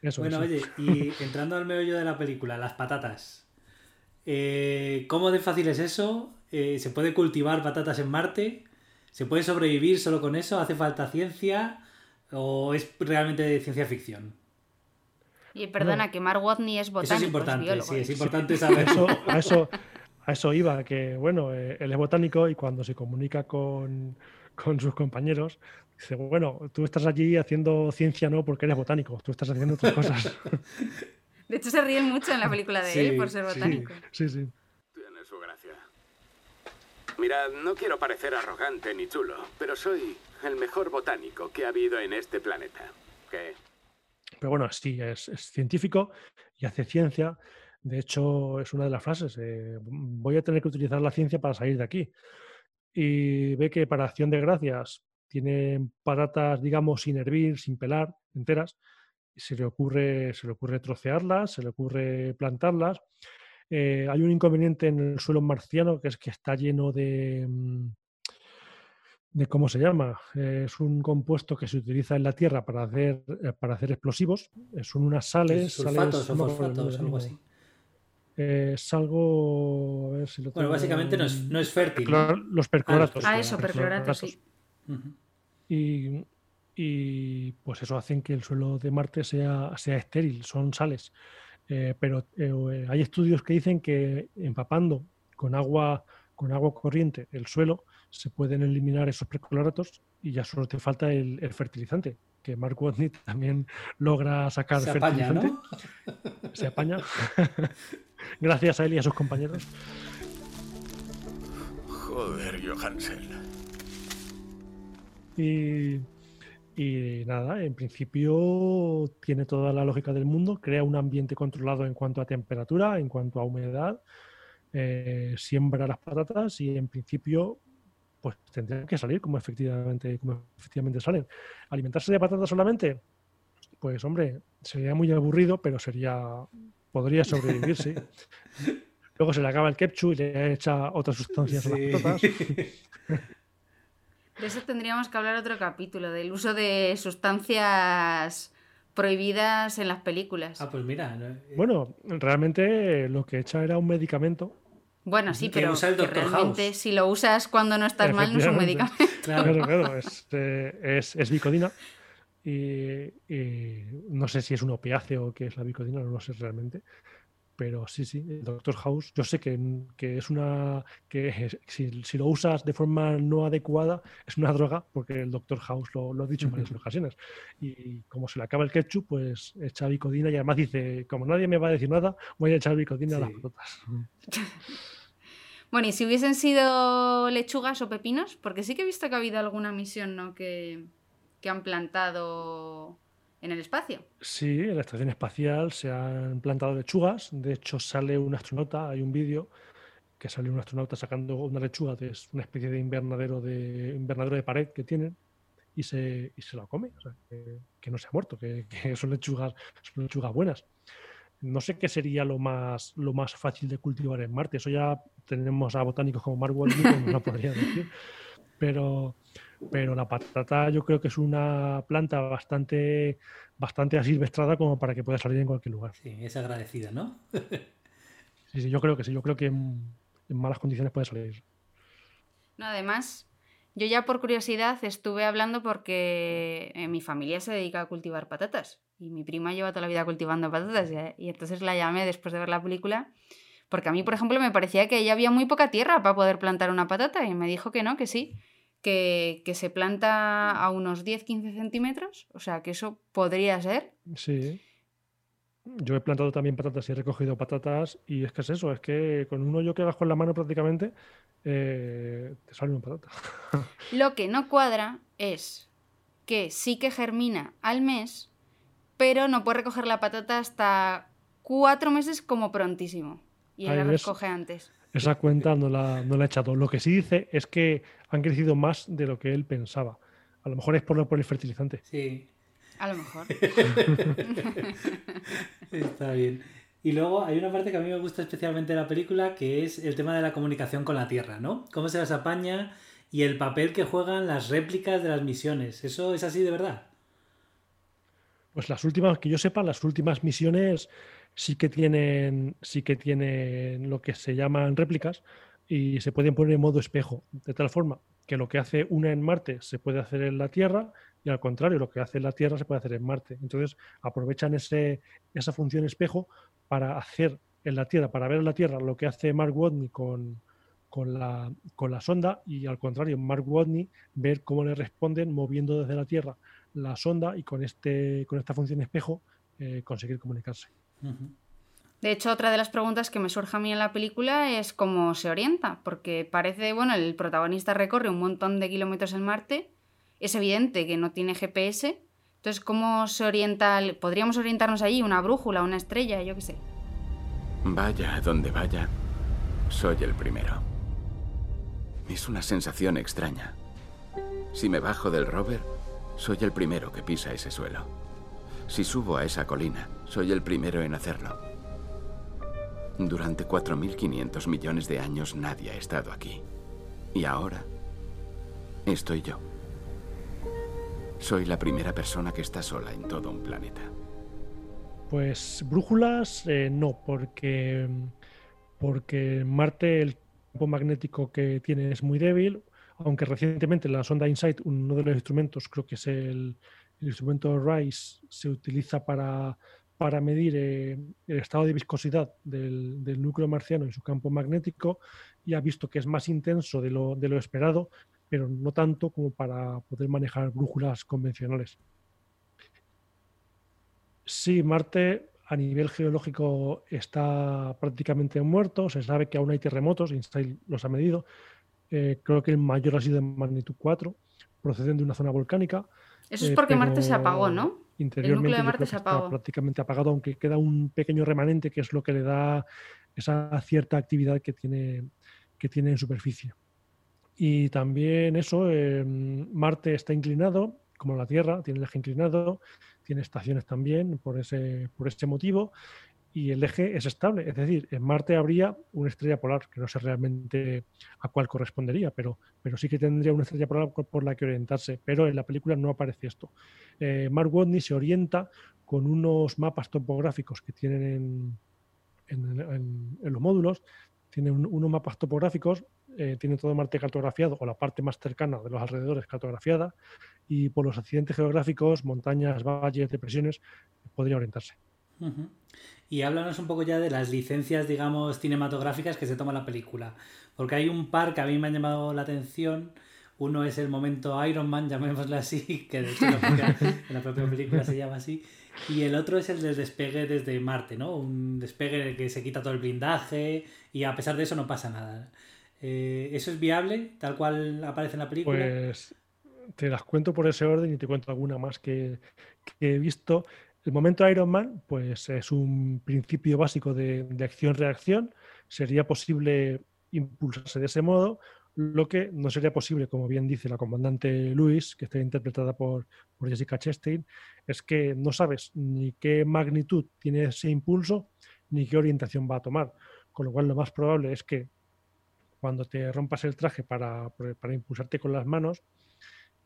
Eso, Bueno, eso. oye, y [LAUGHS] entrando al meollo de la película, las patatas. Eh, ¿Cómo de fácil es eso? Eh, ¿Se puede cultivar patatas en Marte? ¿Se puede sobrevivir solo con eso? ¿Hace falta ciencia? ¿O es realmente de ciencia ficción? Y perdona, que Mark Watney es botánico, eso es importante, biólogo, sí, ¿eh? es importante A saberlo. eso, a [LAUGHS] eso, a eso iba, que bueno, eh, él es botánico y cuando se comunica con, con sus compañeros, dice, bueno, tú estás allí haciendo ciencia no porque eres botánico, tú estás haciendo otras cosas. [LAUGHS] [LAUGHS] De hecho, se ríen mucho en la película de Sí, él por ser botánico. Sí, sí. Mirad, no quiero parecer arrogante ni chulo, pero soy el mejor botánico que ha habido en este planeta. ¿Qué? Pero bueno, sí, es, científico y hace ciencia. De hecho, es una de las frases, eh, voy a tener que utilizar la ciencia para salir de aquí. Y ve que para acción de gracias tienen patatas, digamos, sin hervir, sin pelar, enteras. Se le ocurre, se le ocurre trocearlas, se le ocurre plantarlas. Eh, hay un inconveniente en el suelo marciano que es que está lleno de, mm, de cómo se llama. Eh, es un compuesto que se utiliza en la tierra para hacer, eh, para hacer explosivos. Son unas sales. Sulfatos sales- o fosfatos, algo así. Eh, es algo. A ver si lo Bueno, tengo- básicamente no es, no es fértil. Los percloratos. Ah, eso, percloratos, sí. Y, y, pues eso hacen que el suelo de Marte sea, sea estéril, son sales. Eh, pero eh, hay estudios que dicen que empapando con agua, con agua corriente el suelo se pueden eliminar esos percloratos y ya solo te falta el, el fertilizante, que Mark Watney [LAUGHS] también logra sacar Se apaña, fertilizante. ¿no? Se apaña. [LAUGHS] Gracias a él y a sus compañeros. Joder, Johansen. Y, y nada, en principio tiene toda la lógica del mundo, crea un ambiente controlado en cuanto a temperatura, en cuanto a humedad, eh, siembra las patatas y en principio pues tendrían que salir como efectivamente, como efectivamente salen. ¿Alimentarse de patatas solamente? Pues hombre, sería muy aburrido, pero sería podría sobrevivir, sí. [LAUGHS] Luego se le acaba el ketchup y le echa otras sustancias a las patatas. [LAUGHS] De eso tendríamos que hablar otro capítulo, del uso de sustancias prohibidas en las películas. Ah, pues mira. Bueno, realmente lo que echa era un medicamento. Bueno, sí, pero usa el que Dr. realmente House. si lo usas cuando no estás mal no es un medicamento. [LAUGHS] Claro, claro, es, eh, es, es bicodina. Y, y no sé si es un opiáceo o qué es la bicodina, no lo sé realmente. Pero sí, sí, el Doctor House, yo sé que, que es una. que es- si, si lo usas de forma no adecuada, es una droga, porque el Doctor House lo, lo ha dicho en varias [LAUGHS] ocasiones. Y como se le acaba el ketchup, pues echa bicodina y además dice: como nadie me va a decir nada, voy a echar bicodina a las patatas. [LAUGHS] Bueno, y si hubiesen sido lechugas o pepinos, porque sí que he visto que ha habido alguna misión, ¿no? Que, que han plantado en el espacio. Sí, en la estación espacial se han plantado lechugas. De hecho, sale un astronauta, hay un vídeo que sale un astronauta sacando una lechuga, que es una especie de invernadero de, invernadero de pared que tienen, y se, y se la come. O sea, que, que no se ha muerto, que, que [LAUGHS] son lechugas, son lechugas buenas. No sé qué sería lo más, lo más fácil de cultivar en Marte. Eso ya tenemos a botánicos como Mark Wahlberg que nos lo podría [LAUGHS] decir. Pero, pero la patata yo creo que es una planta bastante, bastante asilvestrada como para que pueda salir en cualquier lugar. Sí, es agradecida, ¿no? [LAUGHS] Sí, sí, yo creo que sí. Yo creo que en, en malas condiciones puede salir. No, además, yo ya por curiosidad estuve hablando porque en mi familia se dedica a cultivar patatas y mi prima lleva toda la vida cultivando patatas y entonces la llamé después de ver la película porque a mí, por ejemplo, me parecía que ella había muy poca tierra para poder plantar una patata y me dijo que no, que sí, que, que se planta a unos 10-15 centímetros, o sea que eso podría ser. Sí. Yo he plantado también patatas y he recogido patatas y es que es eso, es que con un hoyo que hagas con la mano prácticamente eh, te sale una patata. [LAUGHS] Lo que no cuadra es que sí que germina al mes, pero no puede recoger la patata hasta cuatro meses como prontísimo. Y ella ves. recoge antes. Esa cuenta no la, no la he echado. Lo que sí dice es que han crecido más de lo que él pensaba. A lo mejor es por, por el fertilizante. Sí, A lo mejor. [LAUGHS] [LAUGHS] está bien. Y luego hay una parte que a mí me gusta especialmente de la película, que es el tema de la comunicación con la Tierra, ¿no? Cómo se las apaña y el papel que juegan las réplicas de las misiones. ¿Eso es así de verdad? Pues las últimas, que yo sepa, las últimas misiones sí que tienen, sí que tienen lo que se llaman réplicas y se pueden poner en modo espejo, de tal forma que lo que hace una en Marte se puede hacer en la Tierra y al contrario, lo que hace en la Tierra se puede hacer en Marte. Entonces aprovechan ese, esa función espejo para hacer en la Tierra, para ver en la Tierra lo que hace Mark Watney con, con, la, con la sonda y al contrario, Mark Watney ver cómo le responden moviendo desde la Tierra la sonda y con, este, con esta función espejo eh, conseguir comunicarse. De hecho, otra de las preguntas que me surge a mí en la película es cómo se orienta, porque parece, bueno, el protagonista recorre un montón de kilómetros en Marte, es evidente que no tiene GPS, entonces, ¿cómo se orienta? ¿Podríamos orientarnos allí? ¿Una brújula, una estrella, yo qué sé? Vaya a donde vaya, soy el primero. Es una sensación extraña. Si me bajo del rover, soy el primero que pisa ese suelo. Si subo a esa colina, soy el primero en hacerlo. Durante 4.500 millones de años nadie ha estado aquí. Y ahora estoy yo. Soy la primera persona que está sola en todo un planeta. Pues brújulas eh, no, porque, porque Marte el campo magnético que tiene es muy débil, aunque recientemente la sonda InSight, uno de los instrumentos, creo que es el, el instrumento RISE, se utiliza para, para medir eh, el estado de viscosidad del, del núcleo marciano en su campo magnético y ha visto que es más intenso de lo, de lo esperado, pero no tanto como para poder manejar brújulas convencionales. Sí, Marte a nivel geológico está prácticamente muerto. Se sabe que aún hay terremotos, Einstein los ha medido. Eh, creo que el mayor ha sido de magnitud 4, proceden de una zona volcánica. Eso es eh, porque Marte se apagó, ¿no? Interiormente de yo Marte creo se que está apagó. prácticamente apagado, aunque queda un pequeño remanente que es lo que le da esa cierta actividad que tiene, que tiene en superficie. Y también eso, eh, Marte está inclinado, como la Tierra, tiene el eje inclinado, tiene estaciones también por ese, por ese motivo. Y el eje es estable. Es decir, en Marte habría una estrella polar, que no sé realmente a cuál correspondería, pero, sí que tendría una estrella polar por la que orientarse. Pero en la película no aparece esto. Eh, Mark Watney se orienta con unos mapas topográficos que tienen en, los módulos, tiene unos mapas topográficos, eh, tiene todo Marte cartografiado o la parte más cercana de los alrededores cartografiada y por los accidentes geográficos, montañas, valles, depresiones, podría orientarse. Y háblanos un poco ya de las licencias, digamos, cinematográficas que se toma la película. Porque hay un par que a mí me han llamado la atención. Uno es el momento Iron Man, [LAUGHS] llamémosle así, que de hecho en la propia película se llama así. Y el otro es el del despegue desde Marte, ¿no? Un despegue que se quita todo el blindaje y a pesar de eso no pasa nada. Eh, ¿Eso es viable, tal cual aparece en la película? Pues te las cuento por ese orden y te cuento alguna más que he visto. El momento Iron Man, pues es un principio básico de, acción-reacción. Sería posible impulsarse de ese modo, lo que no sería posible, como bien dice la comandante Lewis, que está interpretada por, Jessica Chastain, es que no sabes ni qué magnitud tiene ese impulso ni qué orientación va a tomar. Con lo cual, lo más probable es que cuando te rompas el traje para impulsarte con las manos,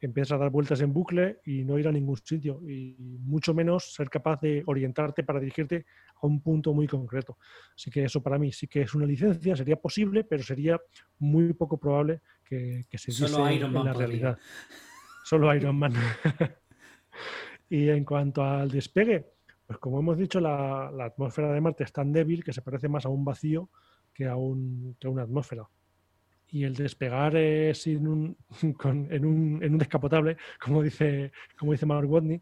empiezas a dar vueltas en bucle y no ir a ningún sitio y mucho menos ser capaz de orientarte para dirigirte a un punto muy concreto. Así que eso para mí sí que es una licencia, sería posible, pero sería muy poco probable que, se diese en la realidad. Solo Iron Man. [LAUGHS] y en cuanto al despegue, pues como hemos dicho, la, atmósfera de Marte es tan débil que se parece más a un vacío que a, un, que a una atmósfera y el despegar [LAUGHS] en, un, descapotable, como dice, como dice Mark Watney,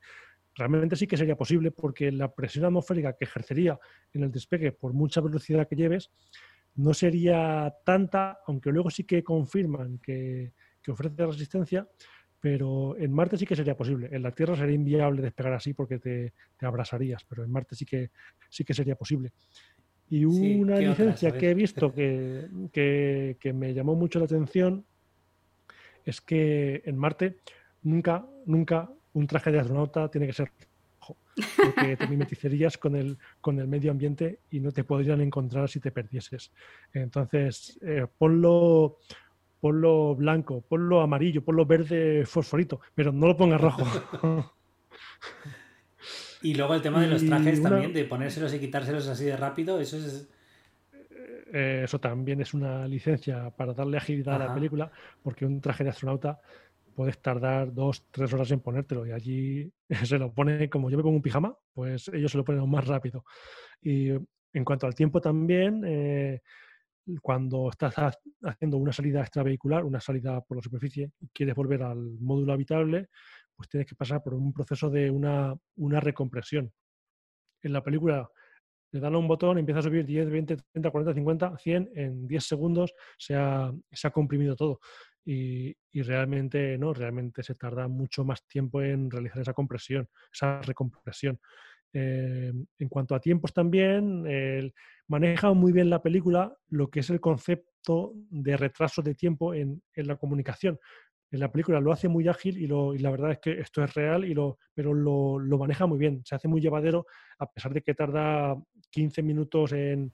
realmente sí que sería posible porque la presión atmosférica que ejercería en el despegue por mucha velocidad que lleves no sería tanta, aunque luego sí que confirman que, ofrece resistencia, pero en Marte sí que sería posible. En la Tierra sería inviable despegar así porque te, te abrasarías, pero en Marte sí que, sí que sería posible. Y una licencia que he visto que, me llamó mucho la atención es que en Marte nunca, nunca un traje de astronauta tiene que ser rojo, porque te [LAUGHS] mimetizarías con el, con el medio ambiente y no te podrían encontrar si te perdieses. Entonces, eh, ponlo, ponlo blanco, ponlo amarillo, ponlo verde fosforito, pero no lo pongas rojo. [LAUGHS] Y luego el tema de los trajes también, de ponérselos y quitárselos así de rápido, eso es... Eh, eso también es una licencia para darle agilidad a la película, porque un traje de astronauta puedes tardar dos, tres horas en ponértelo y allí [LAUGHS] se lo pone, como yo me pongo un pijama, pues ellos se lo ponen aún más rápido. Y en cuanto al tiempo también, eh, cuando estás haciendo una salida extravehicular, una salida por la superficie y quieres volver al módulo habitable, pues tienes que pasar por un proceso de una, una recompresión. En la película le dan a un botón, empieza a subir 10, 20, 30, 40, 50, 100, en 10 segundos se ha, se ha comprimido todo. Y, y, realmente no, realmente se tarda mucho más tiempo en realizar esa compresión, esa recompresión. Eh, en cuanto a tiempos también, maneja muy bien la película lo que es el concepto de retraso de tiempo en, en la comunicación en la película lo hace muy ágil y, lo, y la verdad es que esto es real, y lo, pero lo, lo, maneja muy bien. Se hace muy llevadero a pesar de que tarda 15 minutos en,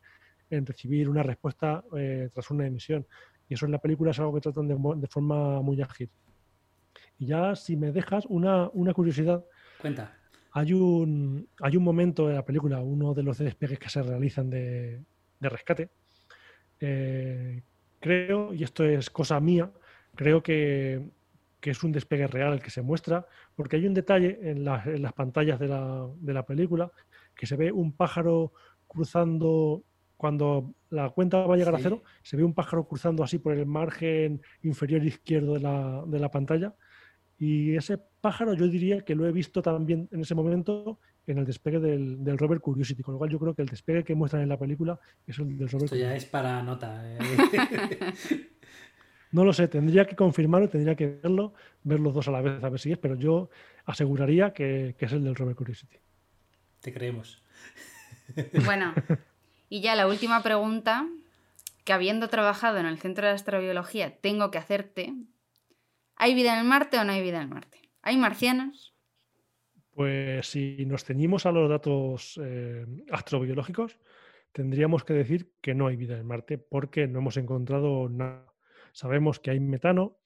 en recibir una respuesta eh, tras una emisión. Y eso en la película es algo que tratan de, de, forma muy ágil. Y ya, si me dejas, una, una curiosidad. Cuenta. Hay un, hay un momento en la película, uno de los despegues que se realizan de, de rescate. Eh, creo, y esto es cosa mía, creo que, es un despegue real el que se muestra, porque hay un detalle en, las pantallas de la, película que se ve un pájaro cruzando cuando la cuenta va a llegar a cero, se ve un pájaro cruzando así por el margen inferior izquierdo de la, de la, pantalla. Y ese pájaro yo diría que lo he visto también en ese momento en el despegue del, del Rover Curiosity, con lo cual yo creo que el despegue que muestran en la película es el del Rover Esto ya es para nota. Eh. [LAUGHS] No lo sé, tendría que confirmarlo, tendría que verlo, ver los dos a la vez a ver si es, pero yo aseguraría que, es el del Robert Curiosity. Te creemos. [LAUGHS] Bueno, y ya la última pregunta, que habiendo trabajado en el Centro de Astrobiología, tengo que hacerte. ¿Hay vida en el Marte o no hay vida en el Marte? ¿Hay marcianos? Pues si nos ceñimos a los datos eh, astrobiológicos, tendríamos que decir que no hay vida en Marte porque no hemos encontrado nada. Sabemos que hay metano,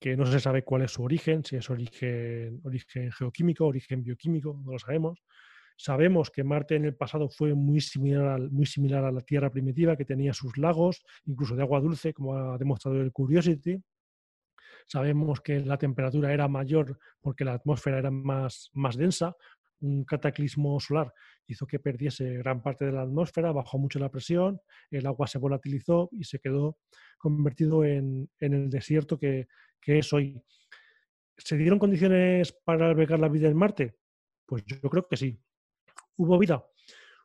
que no se sabe cuál es su origen, si es origen, origen geoquímico, origen bioquímico, no lo sabemos. Sabemos que Marte en el pasado fue muy similar, muy similar a la Tierra primitiva, que tenía sus lagos, incluso de agua dulce, como ha demostrado el Curiosity. Sabemos que la temperatura era mayor porque la atmósfera era más, más densa. Un cataclismo solar hizo que perdiese gran parte de la atmósfera, bajó mucho la presión, el agua se volatilizó y se quedó convertido en, en el desierto que, que es hoy. ¿Se dieron condiciones para albergar la vida en Marte? Pues yo creo que sí. ¿Hubo vida?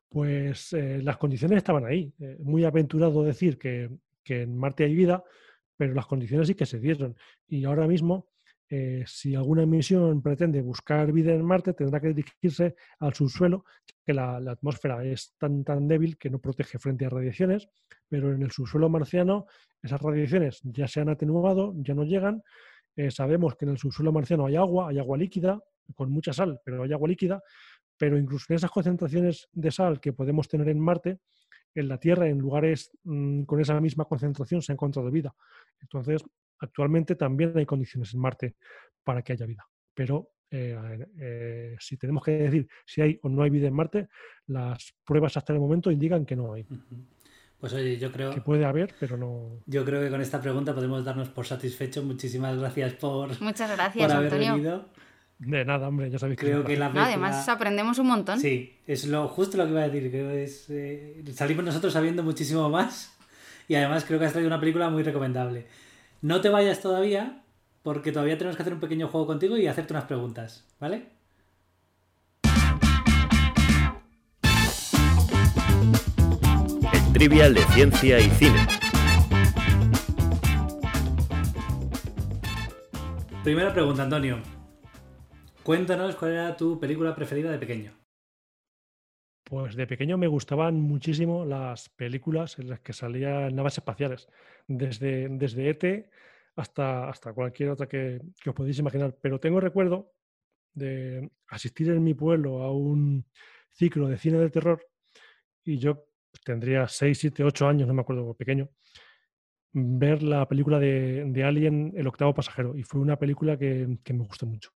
Pues eh, las condiciones estaban ahí. Eh, muy aventurado decir que, que, en Marte hay vida, pero las condiciones sí que se dieron. Y ahora mismo, eh, si alguna misión pretende buscar vida en Marte, tendrá que dirigirse al subsuelo, que la, atmósfera es tan, tan débil que no protege frente a radiaciones, pero en el subsuelo marciano esas radiaciones ya se han atenuado, ya no llegan. Eh, sabemos que en el subsuelo marciano hay agua, hay agua líquida, con mucha sal, pero hay agua líquida, pero incluso en esas concentraciones de sal que podemos tener en Marte, en la Tierra, en lugares mmm, con esa misma concentración, se ha encontrado vida. Entonces, actualmente también hay condiciones en Marte para que haya vida. Pero eh, eh, si tenemos que [LAUGHS] decir si hay o no hay vida en Marte, las pruebas hasta el momento indican que no hay. Pues oye, yo creo. Que puede haber, pero no. Yo creo que con esta pregunta podemos darnos por satisfechos. Muchísimas gracias por. Muchas gracias, por haber Antonio. Venido. De nada, hombre, ya sabéis que. Creo que la no, además aprendemos un montón. Sí, es lo justo lo que iba a decir. Creo que es, eh, salimos nosotros sabiendo muchísimo más. Y además creo que has traído una película muy recomendable. No te vayas todavía, porque todavía tenemos que hacer un pequeño juego contigo y hacerte unas preguntas, ¿vale? El trivial de ciencia y cine. Primera pregunta, Antonio. Cuéntanos cuál era tu película preferida de pequeño. Pues de pequeño me gustaban muchísimo las películas en las que salían naves espaciales, desde, desde ET hasta, hasta cualquier otra que, que os podéis imaginar. Pero tengo recuerdo de asistir en mi pueblo a un ciclo de cine de terror y yo tendría 6, 7, 8 años, no me acuerdo, pequeño, ver la película de, de Alien, El octavo pasajero, y fue una película que, que, me gustó mucho.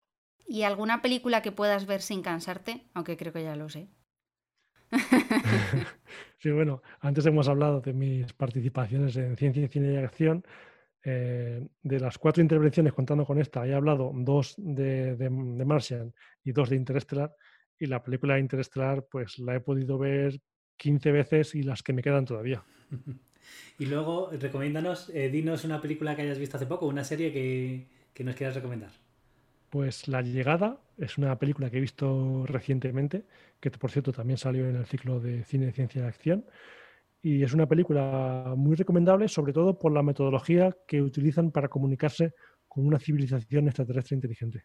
¿Y alguna película que puedas ver sin cansarte? Aunque creo que ya lo sé. [LAUGHS] sí, bueno, antes hemos hablado de mis participaciones en ciencia cine y acción. Eh, de las cuatro intervenciones, contando con esta, he hablado dos de, de, de Martian y dos de Interestelar. Y la película de Interestelar, pues la he podido ver 15 veces y las que me quedan todavía. [LAUGHS] Y luego, recomiéndanos, eh, dinos una película que hayas visto hace poco, una serie que, que, nos quieras recomendar. Pues La Llegada es una película que he visto recientemente, que por cierto también salió en el ciclo de cine ciencia y acción. Y es una película muy recomendable, sobre todo por la metodología que utilizan para comunicarse con una civilización extraterrestre inteligente.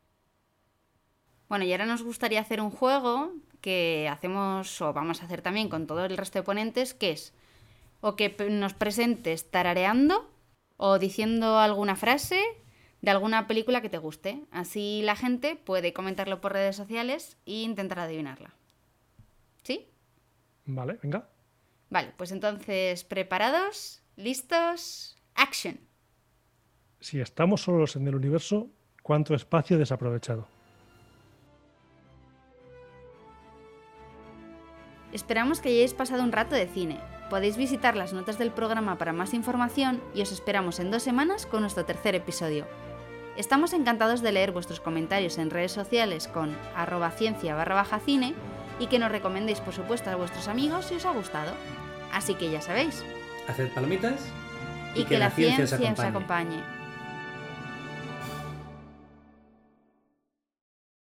Bueno, y ahora nos gustaría hacer un juego que hacemos o vamos a hacer también con todo el resto de ponentes, que es o que nos presentes tarareando o diciendo alguna frase de alguna película que te guste. Así la gente puede comentarlo por redes sociales e intentar adivinarla. ¿Sí? Vale, venga. Vale, pues entonces, ¿preparados? ¿Listos? ¡Action! Si estamos solos en el universo, ¿cuánto espacio desaprovechado? Esperamos que hayáis pasado un rato de cine. Podéis visitar las notas del programa para más información y os esperamos en dos semanas con nuestro tercer episodio. Estamos encantados de leer vuestros comentarios en redes sociales con arroba ciencia barra baja cine y que nos recomendéis por supuesto a vuestros amigos si os ha gustado. Así que ya sabéis. Haced palomitas y, y que, que, la, ciencia, ciencia os acompañe. Os acompañe.